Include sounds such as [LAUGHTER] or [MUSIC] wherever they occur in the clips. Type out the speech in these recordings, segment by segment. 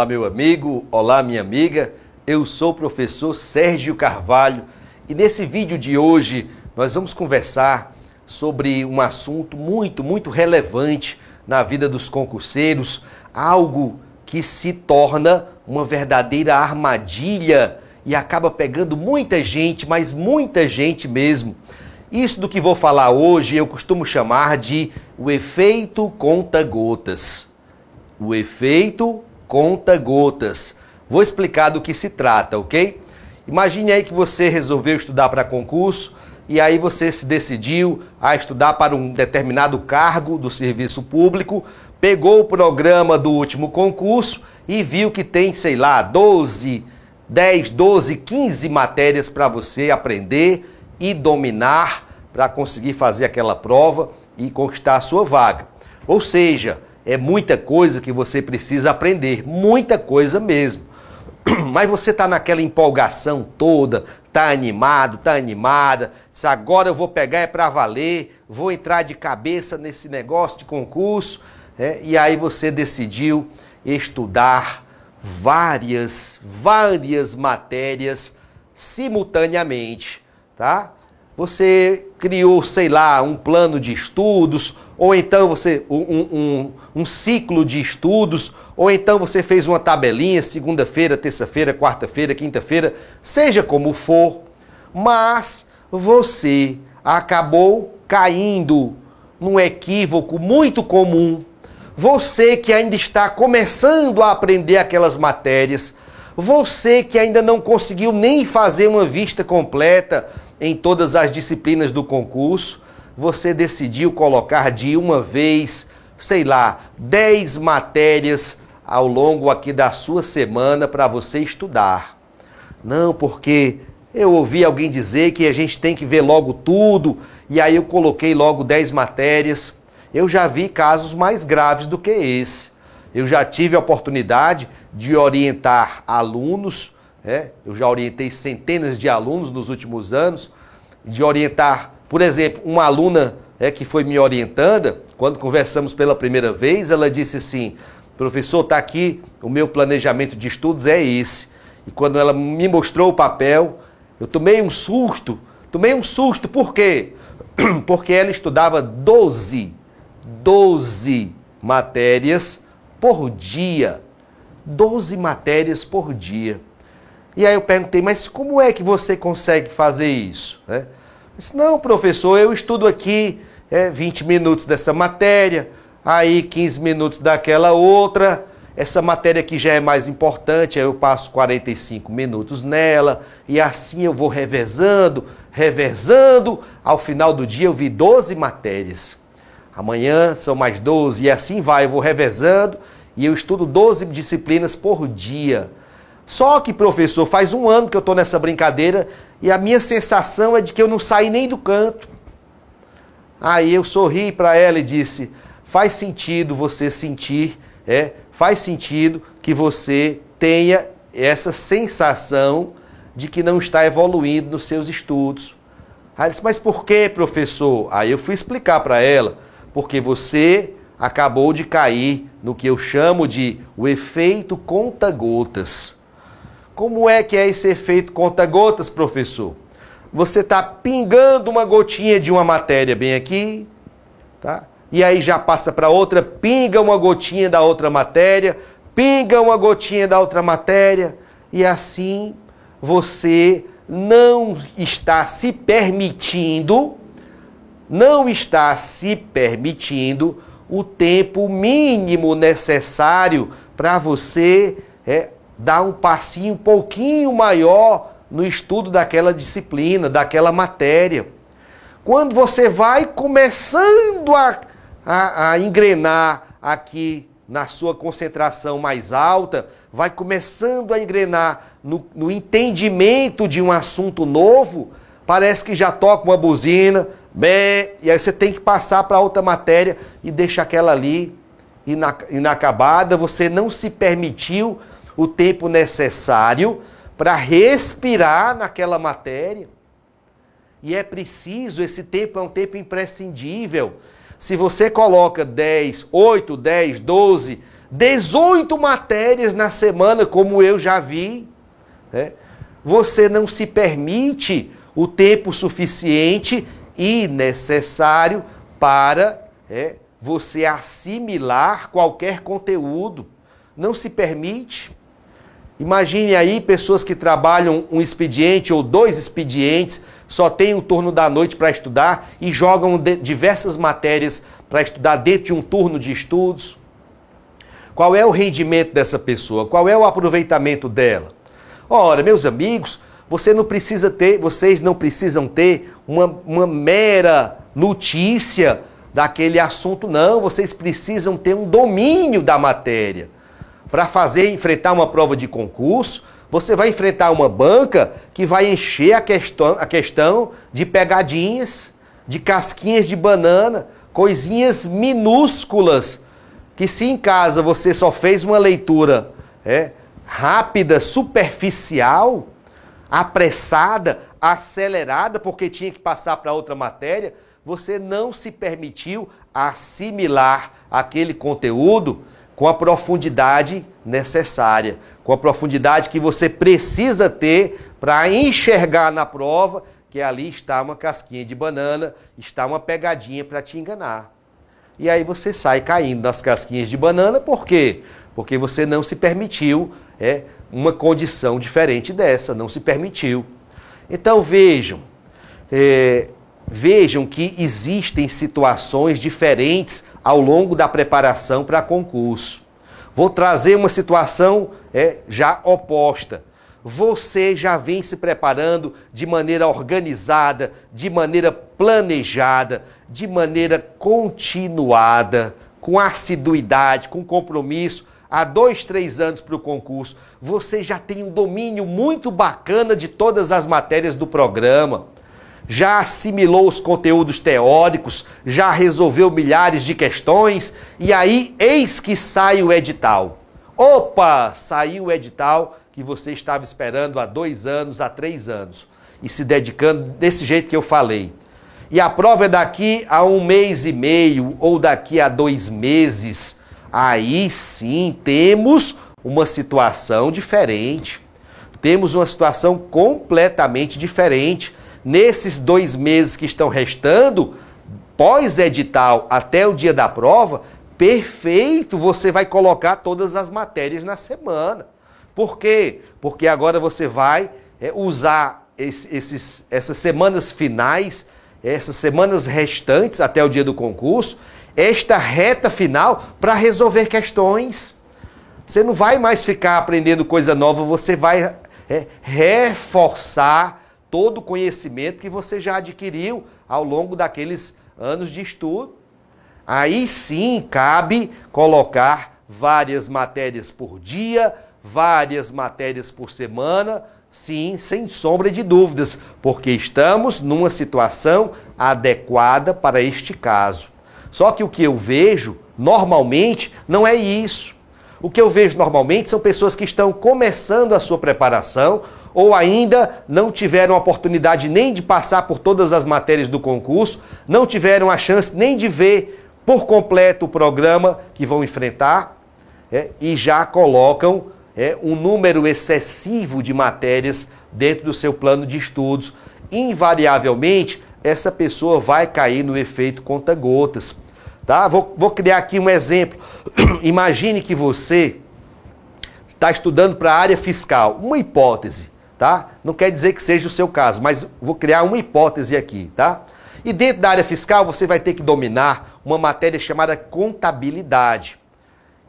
Olá, meu amigo, olá, minha amiga. Eu sou o professor Sérgio Carvalho e nesse vídeo de hoje nós vamos conversar sobre um assunto muito, muito relevante na vida dos concurseiros, algo que se torna uma verdadeira armadilha e acaba pegando muita gente, mas muita gente mesmo. Isso do que vou falar hoje eu costumo chamar de o efeito conta-gotas. O efeito conta-gotas. Vou explicar do que se trata, ok? Imagine aí que você resolveu estudar para concurso e aí você se decidiu a estudar para um determinado cargo do serviço público, pegou o programa do último concurso e viu que tem, sei lá, 12, 10, 12, 15 matérias para você aprender e dominar para conseguir fazer aquela prova e conquistar a sua vaga. Ou seja, é muita coisa que você precisa aprender, muita coisa mesmo. [CLEARS THROAT] Mas você está naquela empolgação toda, está animado, está animada. Se agora eu vou pegar é para valer, vou entrar de cabeça nesse negócio de concurso. É, e aí você decidiu estudar várias, várias matérias simultaneamente, tá? Você criou, sei lá, um plano de estudos, ou então você um, um, um ciclo de estudos, ou então você fez uma tabelinha, segunda-feira, terça-feira, quarta-feira, quinta-feira, seja como for, mas você acabou caindo num equívoco muito comum. Você que ainda está começando a aprender aquelas matérias, você que ainda não conseguiu nem fazer uma vista completa em todas as disciplinas do concurso, você decidiu colocar de uma vez, sei lá, 10 matérias ao longo aqui da sua semana para você estudar. Não, porque eu ouvi alguém dizer que a gente tem que ver logo tudo, e aí eu coloquei logo 10 matérias. Eu já vi casos mais graves do que esse. Eu já tive a oportunidade de orientar alunos, é, eu já orientei centenas de alunos nos últimos anos, de orientar, por exemplo, uma aluna é, que foi me orientando, quando conversamos pela primeira vez, ela disse assim: professor, está aqui, o meu planejamento de estudos é esse. E quando ela me mostrou o papel, eu tomei um susto, tomei um susto, por quê? [CLEARS THROAT] Porque ela estudava 12 12 matérias por dia. 12 matérias por dia. E aí eu perguntei, mas como é que você consegue fazer isso? Né? disse, não, professor, eu estudo aqui é, 20 minutos dessa matéria, aí 15 minutos daquela outra. Essa matéria que já é mais importante, aí eu passo 45 minutos nela, e assim eu vou revezando, revezando. Ao final do dia eu vi 12 matérias. Amanhã são mais 12 e assim vai, eu vou revezando e eu estudo 12 disciplinas por dia. Só que, professor, faz um ano que eu estou nessa brincadeira e a minha sensação é de que eu não saí nem do canto. Aí eu sorri para ela e disse: faz sentido você sentir, é, faz sentido que você tenha essa sensação de que não está evoluindo nos seus estudos. Aí ela disse: mas por que, professor? Aí eu fui explicar para ela porque você acabou de cair no que eu chamo de o efeito conta-gotas. Como é que é esse efeito conta-gotas, professor? Você está pingando uma gotinha de uma matéria bem aqui, tá? E aí já passa para outra, pinga uma gotinha da outra matéria, pinga uma gotinha da outra matéria, e assim você não está se permitindo não está se permitindo o tempo mínimo necessário para você é, dar um passinho um pouquinho maior no estudo daquela disciplina, daquela matéria. Quando você vai começando a, a, a engrenar aqui na sua concentração mais alta, vai começando a engrenar no, no entendimento de um assunto novo, parece que já toca uma buzina, Bem, e aí você tem que passar para outra matéria e deixa aquela ali inacabada. Você não se permitiu o tempo necessário para respirar naquela matéria. E é preciso, esse tempo é um tempo imprescindível. Se você coloca 10, 8, 10, 12, 18 matérias na semana, como eu já vi. Né? Você não se permite o tempo suficiente e necessário para é, você assimilar qualquer conteúdo. Não se permite. Imagine aí pessoas que trabalham um expediente ou dois expedientes, só tem o turno da noite para estudar e jogam diversas matérias para estudar dentro de um turno de estudos. Qual é o rendimento dessa pessoa? Qual é o aproveitamento dela? Ora, meus amigos, você não precisa ter, vocês não precisam ter uma, uma mera notícia daquele assunto, não. Vocês precisam ter um domínio da matéria para fazer enfrentar uma prova de concurso, você vai enfrentar uma banca que vai encher a questão, a questão de pegadinhas, de casquinhas de banana, coisinhas minúsculas, que se em casa você só fez uma leitura é, rápida, superficial, apressada, acelerada, porque tinha que passar para outra matéria, você não se permitiu assimilar aquele conteúdo com a profundidade necessária, com a profundidade que você precisa ter para enxergar na prova que ali está uma casquinha de banana, está uma pegadinha para te enganar. E aí você sai caindo nas casquinhas de banana, por quê? Porque você não se permitiu é, uma condição diferente dessa, não se permitiu. Então vejam, é, vejam que existem situações diferentes ao longo da preparação para concurso. Vou trazer uma situação é, já oposta. Você já vem se preparando de maneira organizada, de maneira planejada, de maneira continuada, com assiduidade, com compromisso, há dois, três anos para o concurso. Você já tem um domínio muito bacana de todas as matérias do programa já assimilou os conteúdos teóricos, já resolveu milhares de questões, e aí eis que sai o edital. Opa, saiu o edital que você estava esperando há dois anos, há três anos, e se dedicando desse jeito que eu falei. E a prova é daqui a um mês e meio ou daqui a dois meses. Aí sim temos uma situação diferente. Temos uma situação completamente diferente nesses dois meses que estão restando, pós-edital até o dia da prova, perfeito, você vai colocar todas as matérias na semana. Por quê? Porque agora você vai é, usar esses, essas semanas finais, essas semanas restantes até o dia do concurso, esta reta final para resolver questões. Você não vai mais ficar aprendendo coisa nova, você vai é, reforçar todo o conhecimento que você já adquiriu ao longo daqueles anos de estudo. Aí sim cabe colocar várias matérias por dia, várias matérias por semana, sim, sem sombra de dúvidas, porque estamos numa situação adequada para este caso. Só que o que eu vejo normalmente não é isso. O que eu vejo normalmente são pessoas que estão começando a sua preparação ou ainda não tiveram a oportunidade nem de passar por todas as matérias do concurso, não tiveram a chance nem de ver por completo o programa que vão enfrentar é, e já colocam é, um número excessivo de matérias dentro do seu plano de estudos. Invariavelmente, essa pessoa vai cair no efeito conta-gotas. Tá? Vou, vou criar aqui um exemplo. [CLEARS THROAT] Imagine que você está estudando para a área fiscal, uma hipótese tá? Não quer dizer que seja o seu caso, mas vou criar uma hipótese aqui, tá? E dentro da área fiscal você vai ter que dominar uma matéria chamada contabilidade.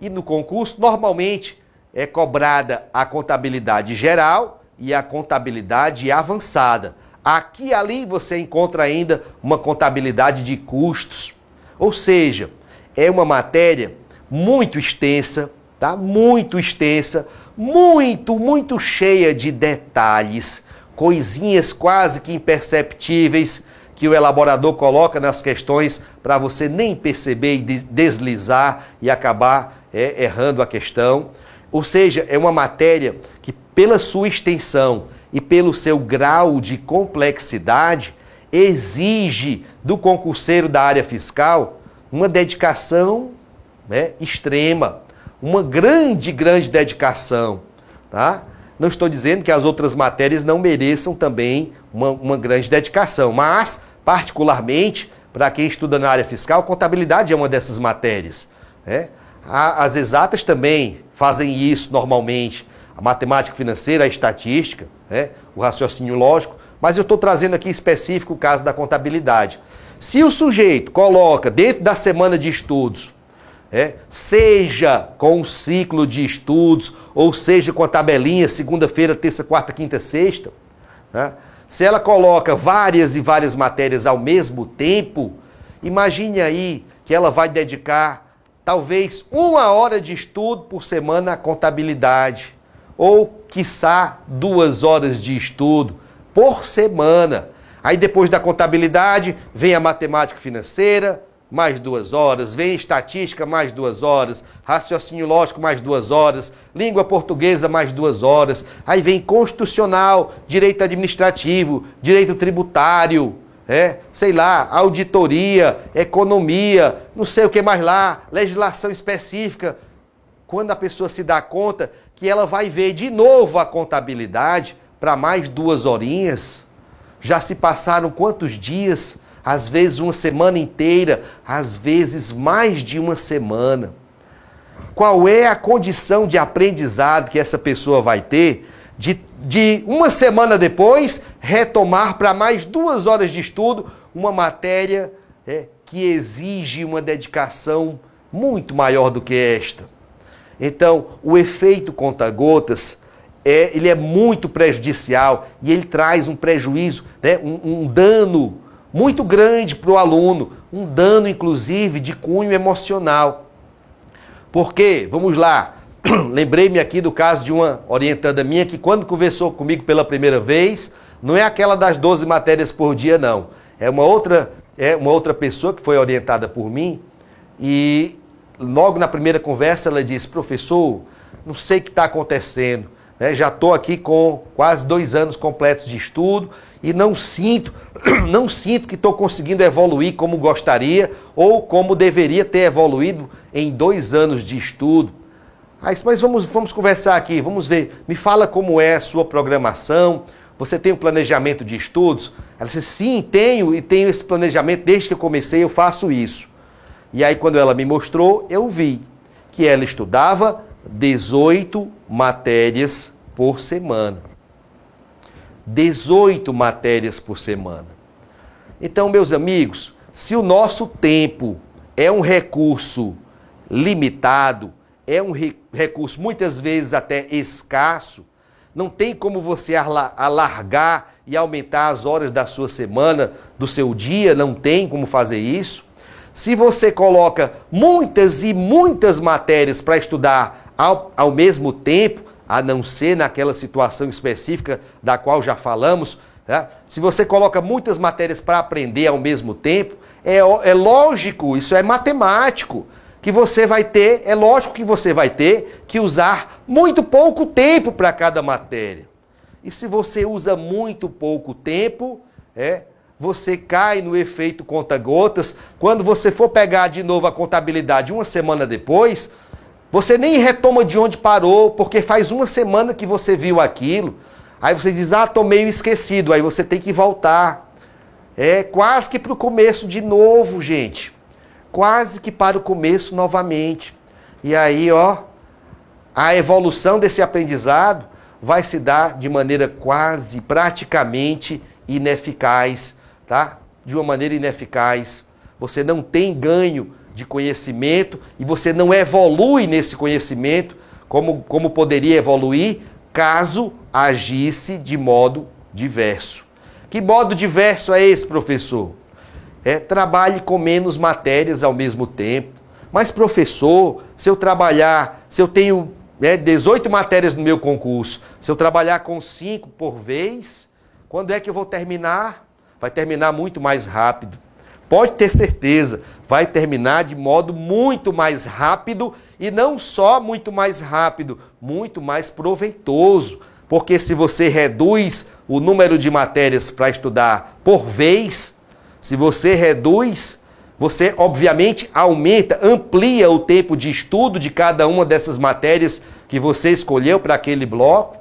E no concurso, normalmente, é cobrada a contabilidade geral e a contabilidade avançada. Aqui e ali você encontra ainda uma contabilidade de custos. Ou seja, é uma matéria muito extensa, tá? Muito extensa, muito, muito cheia de detalhes, coisinhas quase que imperceptíveis que o elaborador coloca nas questões para você nem perceber e deslizar e acabar é, errando a questão. Ou seja, é uma matéria que, pela sua extensão e pelo seu grau de complexidade, exige do concurseiro da área fiscal uma dedicação né, extrema uma grande, grande dedicação, tá? Não estou dizendo que as outras matérias não mereçam também uma, uma grande dedicação, mas, particularmente, para quem estuda na área fiscal, contabilidade é uma dessas matérias. Né? As exatas também fazem isso normalmente. A matemática financeira, a estatística, né? o raciocínio lógico. Mas eu estou trazendo aqui específico o caso da contabilidade. Se o sujeito coloca dentro da semana de estudos é, seja com um ciclo de estudos, ou seja com a tabelinha, segunda-feira, terça, quarta, quinta, sexta, né? se ela coloca várias e várias matérias ao mesmo tempo, imagine aí que ela vai dedicar talvez uma hora de estudo por semana à contabilidade, ou quiçá duas horas de estudo por semana. Aí depois da contabilidade vem a matemática financeira, mais duas horas, vem estatística, mais duas horas, raciocínio lógico, mais duas horas, língua portuguesa, mais duas horas, aí vem constitucional, direito administrativo, direito tributário, é, sei lá, auditoria, economia, não sei o que mais lá, legislação específica. Quando a pessoa se dá conta que ela vai ver de novo a contabilidade para mais duas horinhas, já se passaram quantos dias? Às vezes uma semana inteira, às vezes mais de uma semana. Qual é a condição de aprendizado que essa pessoa vai ter de, de uma semana depois retomar para mais duas horas de estudo uma matéria é, que exige uma dedicação muito maior do que esta? Então, o efeito conta-gotas é, ele é muito prejudicial e ele traz um prejuízo, né, um, um dano muito grande para o aluno, um dano inclusive de cunho emocional. Porque, vamos lá, [CLEARS THROAT] lembrei-me aqui do caso de uma orientanda minha que quando conversou comigo pela primeira vez, não é aquela das 12 matérias por dia não. É uma outra, é uma outra pessoa que foi orientada por mim e logo na primeira conversa ela disse, professor, não sei o que está acontecendo. Né? Já estou aqui com quase dois anos completos de estudo e não sinto, [CLEARS THROAT] não sinto que estou conseguindo evoluir como gostaria ou como deveria ter evoluído em dois anos de estudo. mas vamos, vamos conversar aqui, vamos ver. Me fala como é a sua programação. Você tem um planejamento de estudos? Ela disse, sim, tenho e tenho esse planejamento desde que eu comecei, eu faço isso. E aí, quando ela me mostrou, eu vi que ela estudava 18 matérias por semana. 18 matérias por semana. Então, meus amigos, se o nosso tempo é um recurso limitado, é um re recurso muitas vezes até escasso, não tem como você alargar e aumentar as horas da sua semana, do seu dia, não tem como fazer isso. Se você coloca muitas e muitas matérias para estudar ao, ao mesmo tempo, a não ser naquela situação específica da qual já falamos. Né? Se você coloca muitas matérias para aprender ao mesmo tempo, é, é lógico, isso é matemático, que você vai ter, é lógico que você vai ter que usar muito pouco tempo para cada matéria. E se você usa muito pouco tempo, é, você cai no efeito conta-gotas. Quando você for pegar de novo a contabilidade uma semana depois, você nem retoma de onde parou, porque faz uma semana que você viu aquilo. Aí você diz, ah, tô meio esquecido. Aí você tem que voltar. É quase que para o começo de novo, gente. Quase que para o começo novamente. E aí, ó, a evolução desse aprendizado vai se dar de maneira quase, praticamente ineficaz, tá? De uma maneira ineficaz. Você não tem ganho de conhecimento e você não evolui nesse conhecimento como, como poderia evoluir caso agisse de modo diverso. Que modo diverso é esse, professor? É trabalhe com menos matérias ao mesmo tempo. Mas, professor, se eu trabalhar, se eu tenho né, 18 matérias no meu concurso, se eu trabalhar com 5 por vez, quando é que eu vou terminar? Vai terminar muito mais rápido. Pode ter certeza, vai terminar de modo muito mais rápido e não só muito mais rápido, muito mais proveitoso. Porque se você reduz o número de matérias para estudar por vez, se você reduz, Você, obviamente, aumenta, amplia o tempo de estudo de cada uma dessas matérias que você escolheu para aquele bloco.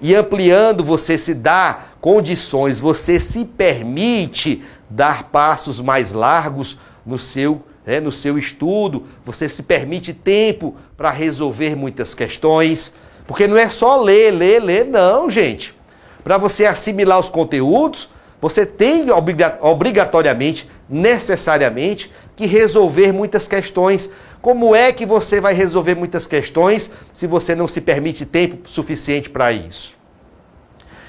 E ampliando, você se dá condições, você se permite dar passos mais largos no seu, né, no seu estudo, você se permite tempo para resolver muitas questões. Porque não é só ler, ler, ler, não, gente. Para você assimilar os conteúdos, você tem obrigatoriamente, necessariamente, que resolver muitas questões. Como é que você vai resolver muitas questões se você não se permite tempo suficiente para isso?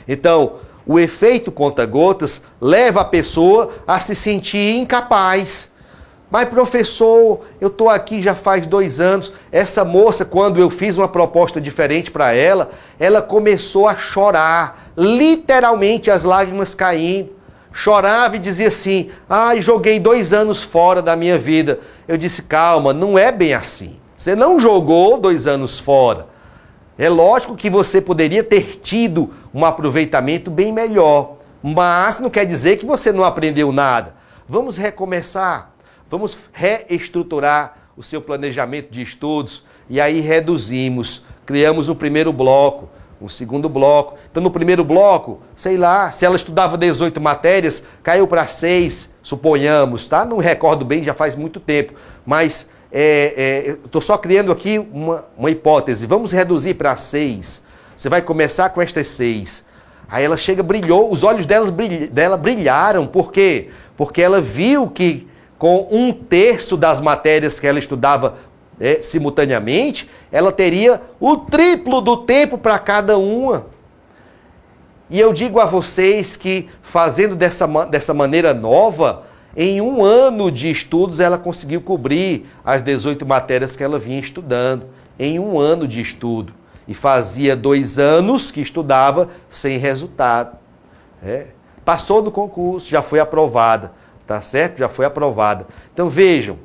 Então, o efeito conta-gotas leva a pessoa a se sentir incapaz. Mas, professor, eu estou aqui já faz dois anos. Essa moça, quando eu fiz uma proposta diferente para ela, ela começou a chorar literalmente as lágrimas caindo. Chorava e dizia assim: Ai, ah, joguei dois anos fora da minha vida. Eu disse: Calma, não é bem assim. Você não jogou dois anos fora. É lógico que você poderia ter tido um aproveitamento bem melhor, mas não quer dizer que você não aprendeu nada. Vamos recomeçar, vamos reestruturar o seu planejamento de estudos e aí reduzimos, criamos um primeiro bloco um segundo bloco. Então, no primeiro bloco, sei lá, se ela estudava 18 matérias, caiu para 6, suponhamos, tá? Não recordo bem, já faz muito tempo. Mas estou é, é, só criando aqui uma, uma hipótese. Vamos reduzir para 6. Você vai começar com estas 6. Aí ela chega, brilhou, os olhos delas, dela brilharam. Por quê? Porque ela viu que com um terço das matérias que ela estudava é, simultaneamente, ela teria o triplo do tempo para cada uma. E eu digo a vocês que, fazendo dessa, dessa maneira nova, em um ano de estudos ela conseguiu cobrir as 18 matérias que ela vinha estudando. Em um ano de estudo. E fazia dois anos que estudava sem resultado. É. Passou no concurso, já foi aprovada. Tá certo? Já foi aprovada. Então vejam,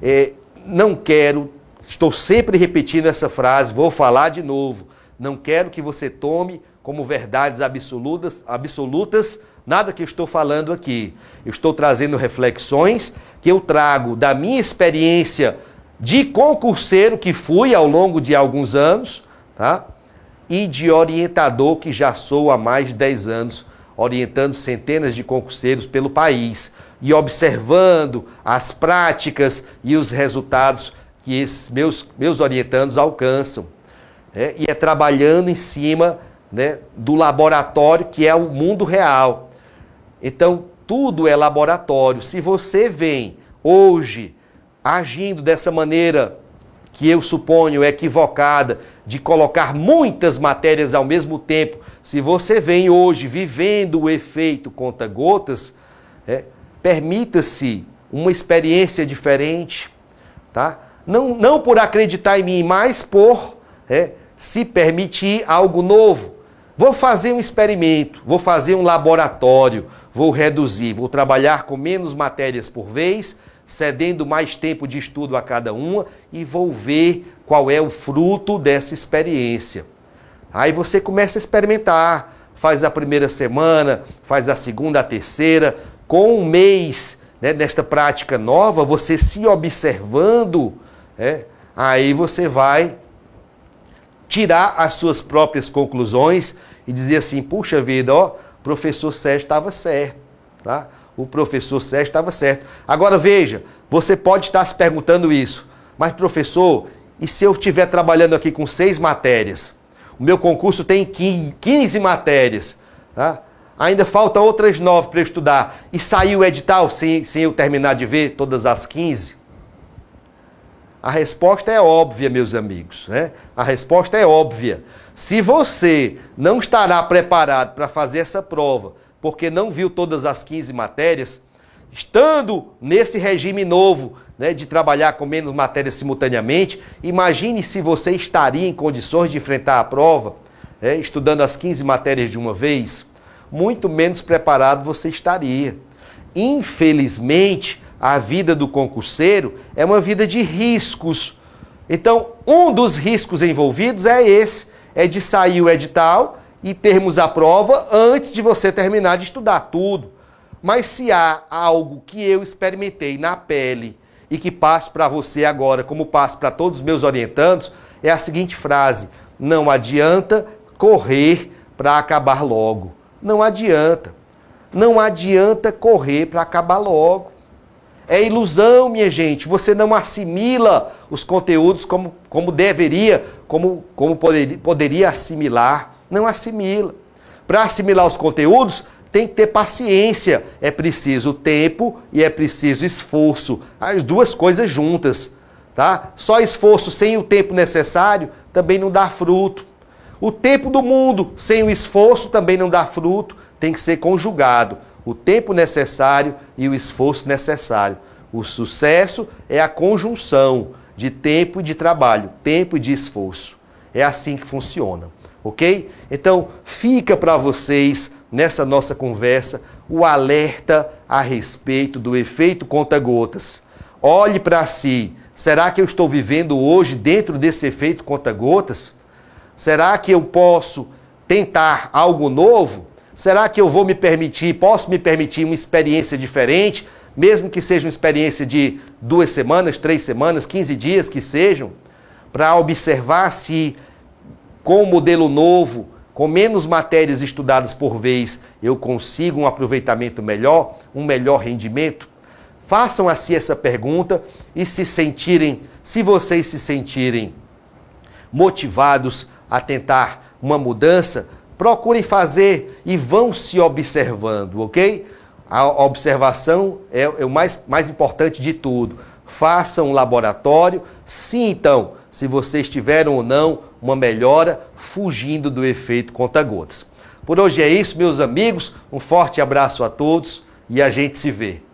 é, não quero Estou sempre repetindo essa frase, vou falar de novo. Não quero que você tome como verdades absolutas, absolutas nada que eu estou falando aqui. Eu estou trazendo reflexões que eu trago da minha experiência de concurseiro que fui ao longo de alguns anos, tá? E de orientador que já sou há mais de 10 anos, orientando centenas de concurseiros pelo país e observando as práticas e os resultados que esses meus, meus orientandos alcançam. Né? E é trabalhando em cima né, do laboratório que é o mundo real. Então, tudo é laboratório. Se você vem hoje agindo dessa maneira que eu suponho equivocada, de colocar muitas matérias ao mesmo tempo, se você vem hoje vivendo o efeito conta-gotas, é, permita-se uma experiência diferente, tá? não, não por acreditar em mim, mas por é, se permitir algo novo. Vou fazer um experimento, vou fazer um laboratório, vou reduzir, vou trabalhar com menos matérias por vez, cedendo mais tempo de estudo a cada uma e vou ver qual é o fruto dessa experiência. Aí você começa a experimentar, faz a primeira semana, faz a segunda, a terceira, com um mês né, nesta prática nova, você se observando é, aí você vai tirar as suas próprias conclusões e dizer assim: puxa vida, ó, professor Sérgio estava certo. Tá? O professor Sérgio estava certo. Agora veja, você pode estar se perguntando isso, mas professor, e se eu estiver trabalhando aqui com seis matérias? O meu concurso tem 15 matérias. Tá? Ainda faltam outras nove para eu estudar. E saiu o edital sem, sem eu terminar de ver todas as 15? A resposta é óbvia, meus amigos. Né? A resposta é óbvia. Se você não estará preparado para fazer essa prova, porque não viu todas as 15 matérias, estando nesse regime novo né, de trabalhar com menos matérias simultaneamente, imagine se você estaria em condições de enfrentar a prova, é, estudando as 15 matérias de uma vez. Muito menos preparado você estaria. Infelizmente, a vida do concurseiro é uma vida de riscos. Então, um dos riscos envolvidos é esse: é de sair o edital e termos a prova antes de você terminar de estudar tudo. Mas se há algo que eu experimentei na pele e que passo para você agora, como passo para todos os meus orientandos, é a seguinte frase: não adianta correr para acabar logo. Não adianta. Não adianta correr para acabar logo. É ilusão, minha gente. Você não assimila os conteúdos como, como deveria, como, como poderia, poderia assimilar. Não assimila. Para assimilar os conteúdos, tem que ter paciência. É preciso tempo e é preciso esforço. As duas coisas juntas. Tá? Só esforço sem o tempo necessário também não dá fruto. O tempo do mundo sem o esforço também não dá fruto. Tem que ser conjugado o tempo necessário e o esforço necessário. O sucesso é a conjunção de tempo e de trabalho, tempo e de esforço. É assim que funciona, ok? Então, fica para vocês nessa nossa conversa o alerta a respeito do efeito conta-gotas. Olhe para si. Será que eu estou vivendo hoje dentro desse efeito conta-gotas? Será que eu posso tentar algo novo? Será que eu vou me permitir, posso me permitir uma experiência diferente, mesmo que seja uma experiência de duas semanas, três semanas, 15 dias que sejam, para observar se com o modelo novo, com menos matérias estudadas por vez, eu consigo um aproveitamento melhor, um melhor rendimento? Façam assim essa pergunta e se sentirem, se vocês se sentirem motivados a tentar uma mudança, procurem fazer e vão se observando, ok? A observação é, é, o mais, mais importante de tudo. Façam um laboratório, sintam se vocês tiveram ou não uma melhora fugindo do efeito conta-gotas. Por hoje é isso, meus amigos. Um forte abraço a todos e a gente se vê.